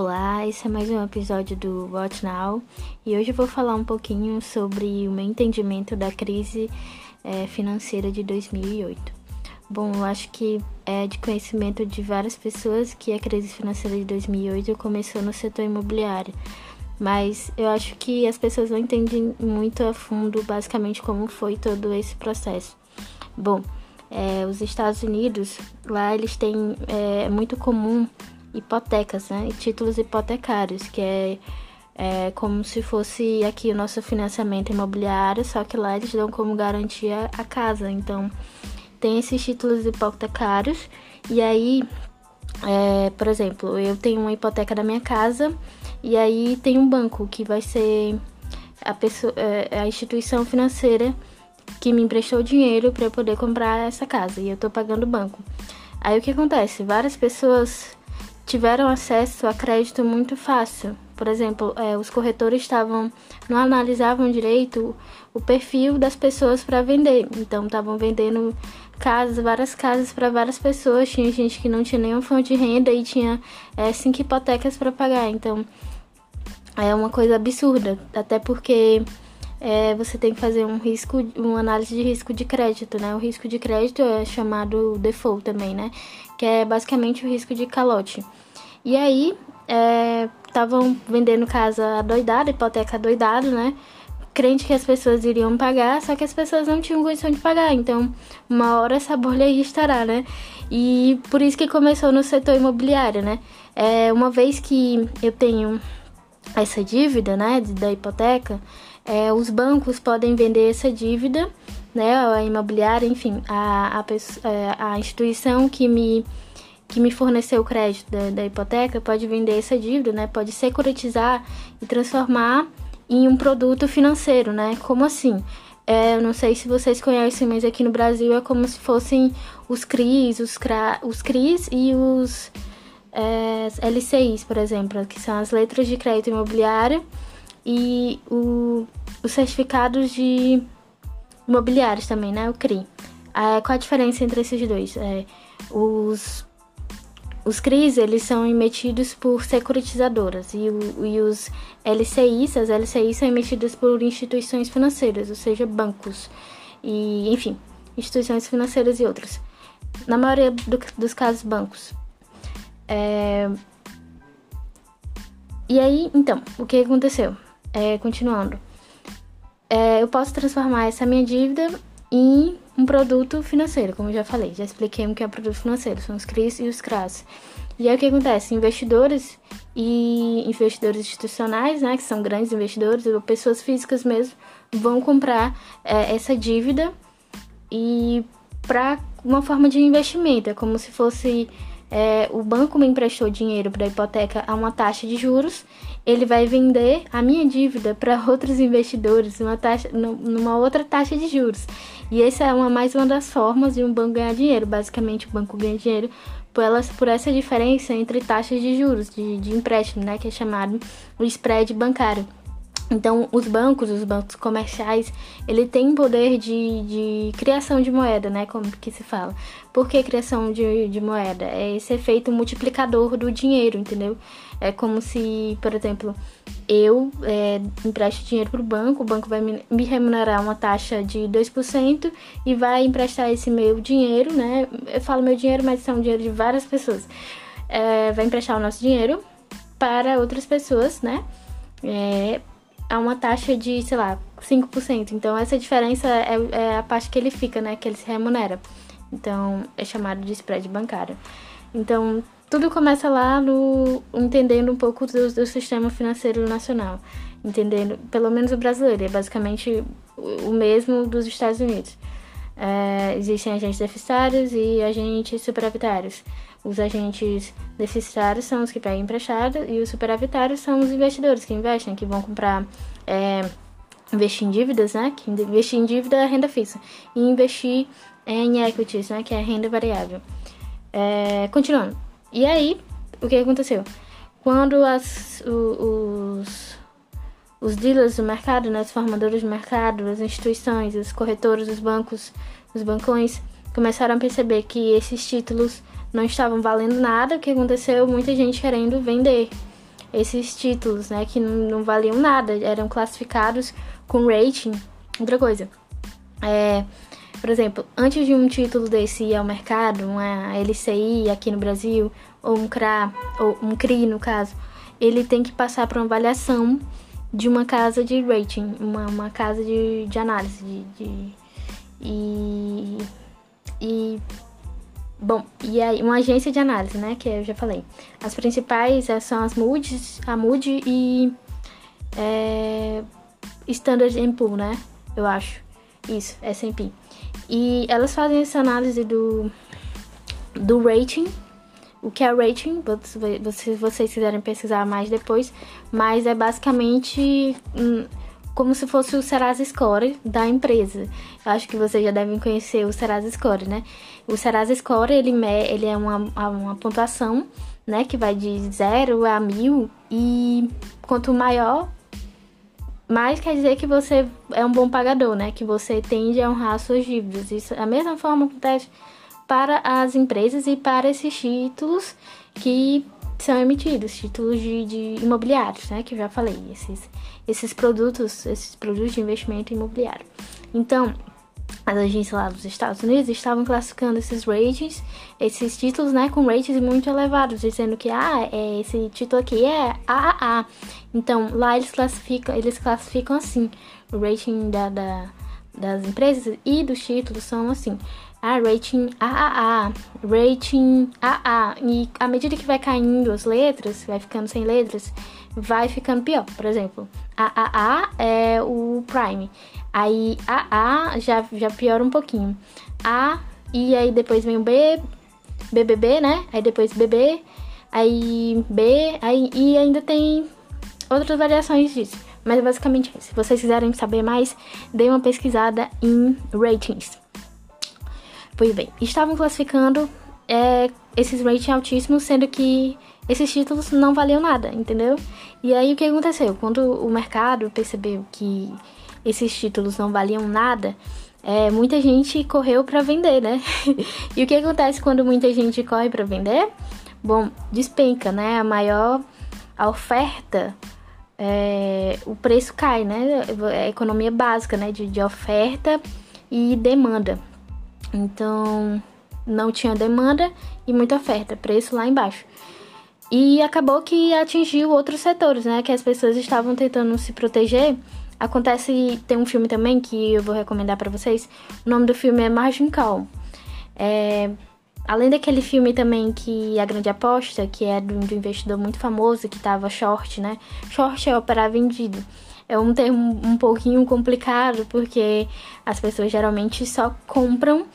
Olá, esse é mais um episódio do What Now e hoje eu vou falar um pouquinho sobre o meu entendimento da crise é, financeira de 2008. Bom, eu acho que é de conhecimento de várias pessoas que a crise financeira de 2008 começou no setor imobiliário, mas eu acho que as pessoas não entendem muito a fundo basicamente como foi todo esse processo. Bom, é, os Estados Unidos, lá eles têm, é, é muito comum hipotecas, né? Títulos hipotecários, que é, é como se fosse aqui o nosso financiamento imobiliário, só que lá eles dão como garantia a casa. Então, tem esses títulos hipotecários, e aí, é, por exemplo, eu tenho uma hipoteca da minha casa, e aí tem um banco que vai ser a, pessoa, é, a instituição financeira que me emprestou dinheiro para eu poder comprar essa casa, e eu tô pagando o banco. Aí o que acontece? Várias pessoas tiveram acesso a crédito muito fácil. Por exemplo, é, os corretores estavam não analisavam direito o perfil das pessoas para vender. Então, estavam vendendo casas, várias casas para várias pessoas. Tinha gente que não tinha nenhuma fonte de renda e tinha é, cinco hipotecas para pagar. Então, é uma coisa absurda. Até porque é, você tem que fazer um risco, uma análise de risco de crédito, né? O risco de crédito é chamado default também, né? Que é basicamente o risco de calote. E aí, estavam é, vendendo casa doidada, hipoteca doidada, né? Crente que as pessoas iriam pagar, só que as pessoas não tinham condição de pagar. Então, uma hora essa bolha ia estourar, né? E por isso que começou no setor imobiliário, né? É, uma vez que eu tenho essa dívida, né, da hipoteca, é, os bancos podem vender essa dívida, né, a imobiliária, enfim, a, a, é, a instituição que me, que me forneceu o crédito da, da hipoteca pode vender essa dívida, né, pode securitizar e transformar em um produto financeiro, né, como assim? É, eu não sei se vocês conhecem, mas aqui no Brasil é como se fossem os CRIs, os, CRA, os CRIs e os é, LCIs, por exemplo, que são as letras de crédito imobiliário e o, os certificados de imobiliários também, né? O CRI. É, qual a diferença entre esses dois? É, os, os CRIs, eles são emitidos por securitizadoras e, o, e os LCIs, as LCIs são emitidas por instituições financeiras, ou seja, bancos e, enfim, instituições financeiras e outras. Na maioria do, dos casos, bancos. É... E aí, então, o que aconteceu? É, continuando. É, eu posso transformar essa minha dívida em um produto financeiro, como eu já falei. Já expliquei o que é produto financeiro, são os CRIs e os CRAS. E aí o que acontece? Investidores e investidores institucionais, né, que são grandes investidores, ou pessoas físicas mesmo, vão comprar é, essa dívida e para uma forma de investimento. É como se fosse é, o banco me emprestou dinheiro para a hipoteca a uma taxa de juros, ele vai vender a minha dívida para outros investidores uma taxa, numa outra taxa de juros. E essa é uma, mais uma das formas de um banco ganhar dinheiro. Basicamente, o banco ganha dinheiro por, elas, por essa diferença entre taxas de juros, de, de empréstimo, né, que é chamado o spread bancário. Então, os bancos, os bancos comerciais, ele tem poder de, de criação de moeda, né? Como que se fala. Por que criação de, de moeda? É esse efeito multiplicador do dinheiro, entendeu? É como se, por exemplo, eu é, empresto dinheiro para o banco, o banco vai me, remunerar uma taxa de 2% e vai emprestar esse meu dinheiro, né? Eu falo meu dinheiro, mas são dinheiro de várias pessoas. É, vai emprestar o nosso dinheiro para outras pessoas, né? É, a uma taxa de, sei lá, 5%. Então, essa diferença é, é, a parte que ele fica, né? Que ele se remunera. Então, é chamado de spread bancário. Então, tudo começa lá no entendendo um pouco do, do sistema financeiro nacional. Entendendo, pelo menos o brasileiro, é basicamente o mesmo dos Estados Unidos. É, existem agentes deficitários e agentes superavitários. Os agentes deficitários são os que pegam emprestado e os superavitários são os investidores que investem, que vão comprar, é, investir em dívidas, né? Que investir em dívida é renda fixa e investir em equities, né? Que é renda variável. É, continuando. E aí, o que aconteceu? Quando as, os, os dealers do mercado, né, os formadores do mercado, as instituições, os corretores, os bancos, os bancões, começaram a perceber que esses títulos não estavam valendo nada, o que aconteceu? Muita gente querendo vender. esses títulos, né, que não, não valiam nada, eram classificados com rating. Outra coisa, é, por exemplo, antes de um título desse ir ao mercado, uma LCI aqui no Brasil, ou um CRA, ou um CRI no caso, ele tem que passar por uma avaliação de uma casa de rating, uma, uma casa de, de análise, de, de e, e Bom, e aí uma agência de análise, né, que eu já falei. As principais é, são as Moody's, a Moody e é, Standard Poor's, né, eu acho. Isso, S&P. E elas fazem essa análise do, do rating, o que é rating, se vocês quiserem pesquisar mais depois, mas é basicamente hum, como se fosse o Serasa Score da empresa. Eu acho que vocês já devem conhecer o Serasa Score, né? O Serasa Score, ele, ele é uma, uma pontuação, né, que vai de 0 a 1000 e quanto maior, mais quer dizer que você é um bom pagador, né? Que você tende a honrar suas dívidas. Isso, a mesma forma acontece para as empresas e para esses títulos que são emitidos, títulos de, de imobiliários, né? Que eu já falei, esses, esses produtos, esses produtos de investimento imobiliário. Então, as agências lá dos Estados Unidos estavam classificando esses ratings, esses títulos, né, com ratings muito elevados, dizendo que ah, é, esse título aqui é AAA. Então, lá eles classificam, eles classificam assim, o rating da, da das empresas e dos títulos são assim, a rating AAA, rating AA. E à medida que vai caindo as letras, vai ficando sem letras, vai ficando pior. Por exemplo, AAA é o Prime. Aí AA já, já piora um pouquinho. A, e aí depois vem o B, BBB, né? Aí depois BB, aí B, aí e ainda tem outras variações disso. Mas basicamente, se vocês quiserem saber mais, dê uma pesquisada em ratings. Pois bem, estavam classificando é, esses ratings altíssimos, sendo que esses títulos não valiam nada, entendeu? E aí o que aconteceu? Quando o mercado percebeu que esses títulos não valiam nada, é, muita gente correu para vender, né? e o que acontece quando muita gente corre para vender? Bom, despenca, né? A maior a oferta, é, o preço cai, né? É a economia básica, né? De, de oferta e demanda. Então, não tinha demanda e muita oferta, preço lá embaixo. E acabou que atingiu outros setores, né? Que as pessoas estavam tentando se proteger. Acontece, tem um filme também que eu vou recomendar para vocês. O nome do filme é Margin Call. É, além daquele filme também que A Grande Aposta, que é de um investidor muito famoso que tava short, né? Short é operar vendido é um termo um pouquinho complicado porque as pessoas geralmente só compram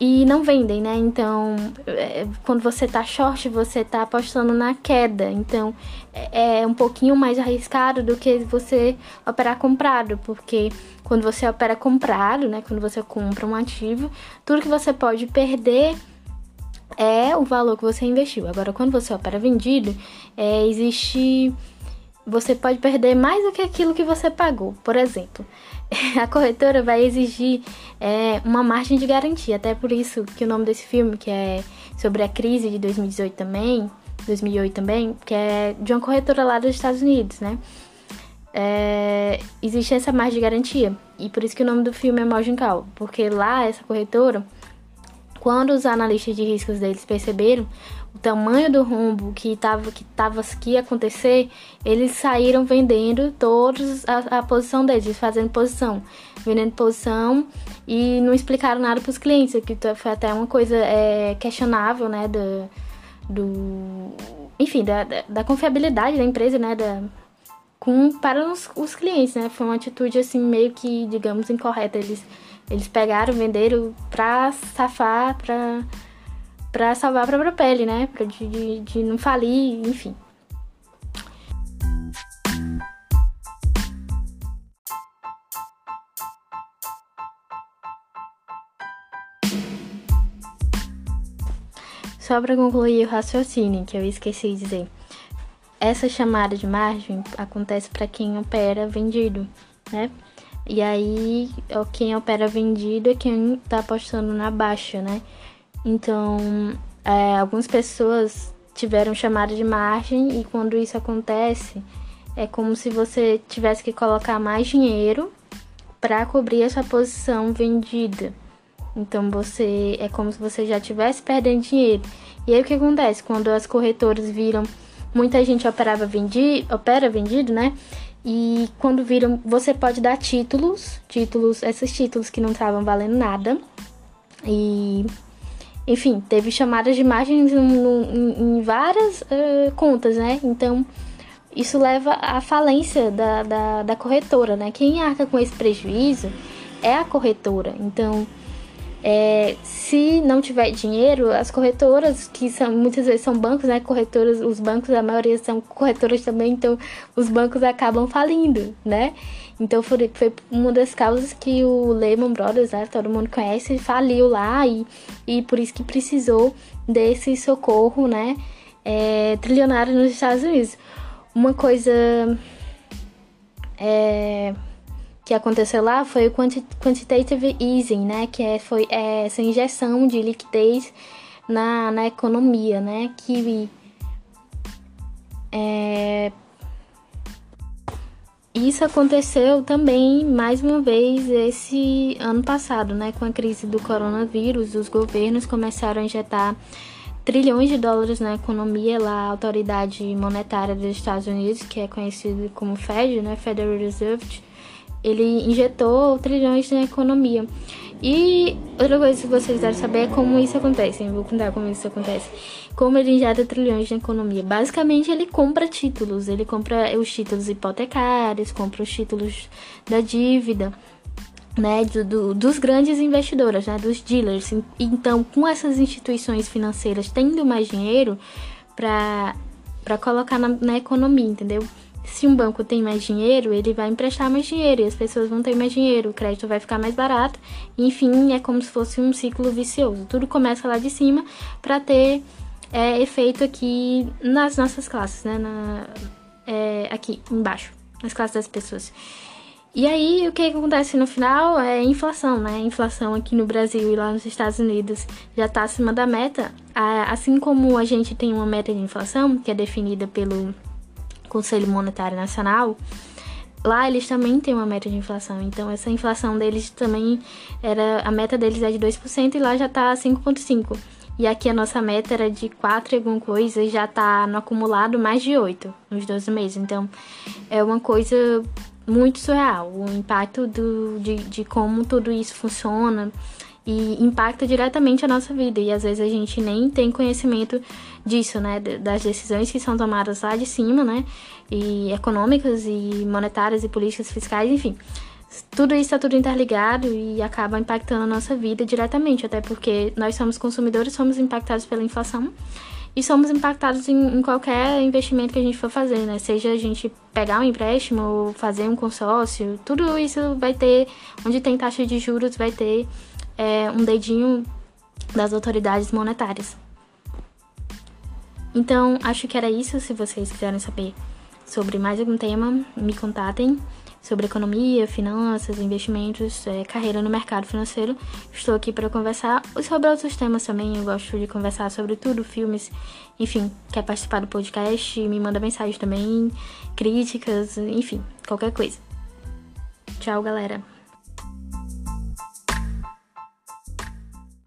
e não vendem, né? Então, é, quando você tá short, você tá apostando na queda. Então, é, é um pouquinho mais arriscado do que você operar comprado, porque quando você opera comprado, né? Quando você compra um ativo, tudo que você pode perder é o valor que você investiu. Agora, quando você opera vendido, é, existe você pode perder mais do que aquilo que você pagou. Por exemplo, a corretora vai exigir é, uma margem de garantia. Até por isso que o nome desse filme, que é sobre a crise de 2018 também, 2008 também, que é de uma corretora lá dos Estados Unidos, né? É, existe essa margem de garantia. E por isso que o nome do filme é Margin Call. Porque lá, essa corretora, quando os analistas de riscos deles perceberam o tamanho do rombo que tava que tava que ia acontecer, eles saíram vendendo todos a, a posição deles, fazendo posição, vendendo posição e não explicaram nada para os clientes, que foi até uma coisa é, questionável, né, do, do enfim, da, da, da, confiabilidade da empresa, né, da, com para os, os clientes, né, foi uma atitude assim meio que, digamos, incorreta, eles eles pegaram, venderam pra safar, pra para salvar a própria pele, né? Pra de, de, de não falir, enfim. Só para concluir o raciocínio, que eu esqueci de dizer. Essa chamada de margem acontece para quem opera vendido, né? E aí, quem opera vendido é quem tá apostando na baixa, né? Então, é, algumas pessoas tiveram chamada de margem e quando isso acontece, é como se você tivesse que colocar mais dinheiro para cobrir essa posição vendida. Então você é como se você já estivesse perdendo dinheiro. E aí o que acontece? Quando as corretoras viram, muita gente operava vendido, opera vendido, né? E quando viram, você pode dar títulos, títulos, esses títulos que não estavam valendo nada. E enfim, teve chamadas de margens em, em várias uh, contas, né? Então isso leva à falência da, da, da corretora, né? Quem arca com esse prejuízo é a corretora. Então é, se não tiver dinheiro, as corretoras, que são muitas vezes são bancos, né? Corretoras, os bancos, a maioria são corretoras também, então os bancos acabam falindo, né? Então foi, foi uma das causas que o Lehman Brothers, né, todo mundo conhece, faliu lá e, e por isso que precisou desse socorro, né? É, trilionário nos Estados Unidos. Uma coisa. É, que aconteceu lá foi o quantitative easing, né, que é, foi é, essa injeção de liquidez na, na economia, né, que é, isso aconteceu também mais uma vez esse ano passado, né, com a crise do coronavírus, os governos começaram a injetar trilhões de dólares na economia, lá a autoridade monetária dos Estados Unidos, que é conhecida como Fed, né, Federal Reserve, ele injetou trilhões na economia. E outra coisa que vocês quiserem saber é como isso acontece. Eu vou contar como isso acontece. Como ele injeta trilhões na economia. Basicamente, ele compra títulos. Ele compra os títulos hipotecários, compra os títulos da dívida, né? Do, do, dos grandes investidores, né? Dos dealers. Então, com essas instituições financeiras tendo mais dinheiro para colocar na, na economia, entendeu? Se um banco tem mais dinheiro, ele vai emprestar mais dinheiro e as pessoas vão ter mais dinheiro, o crédito vai ficar mais barato. Enfim, é como se fosse um ciclo vicioso. Tudo começa lá de cima para ter é, efeito aqui nas nossas classes, né? Na, é, aqui embaixo, nas classes das pessoas. E aí, o que acontece no final é inflação, né? A inflação aqui no Brasil e lá nos Estados Unidos já está acima da meta. Assim como a gente tem uma meta de inflação, que é definida pelo Conselho Monetário Nacional, lá eles também têm uma meta de inflação. Então essa inflação deles também era a meta deles é de 2% e lá já tá 5.5. E aqui a nossa meta era de 4 e alguma coisa e já tá no acumulado mais de 8 nos 12 meses. Então é uma coisa muito surreal o impacto do, de, de como tudo isso funciona e impacta diretamente a nossa vida. E às vezes a gente nem tem conhecimento disso, né? Das decisões que são tomadas lá de cima, né? E econômicas e monetárias e políticas fiscais, enfim. Tudo isso está tudo interligado e acaba impactando a nossa vida diretamente, até porque nós somos consumidores, somos impactados pela inflação e somos impactados em, em, qualquer investimento que a gente for fazer, né? Seja a gente pegar um empréstimo ou fazer um consórcio, tudo isso vai ter, onde tem taxa de juros, vai ter é, um dedinho das autoridades monetárias. Então, acho que era isso. Se vocês quiserem saber sobre mais algum tema, me contatem sobre economia, finanças, investimentos, é, carreira no mercado financeiro. Estou aqui para conversar sobre outros temas também. Eu gosto de conversar sobre tudo, filmes, enfim. Quer participar do podcast? Me manda mensagem também, críticas, enfim, qualquer coisa. Tchau, galera.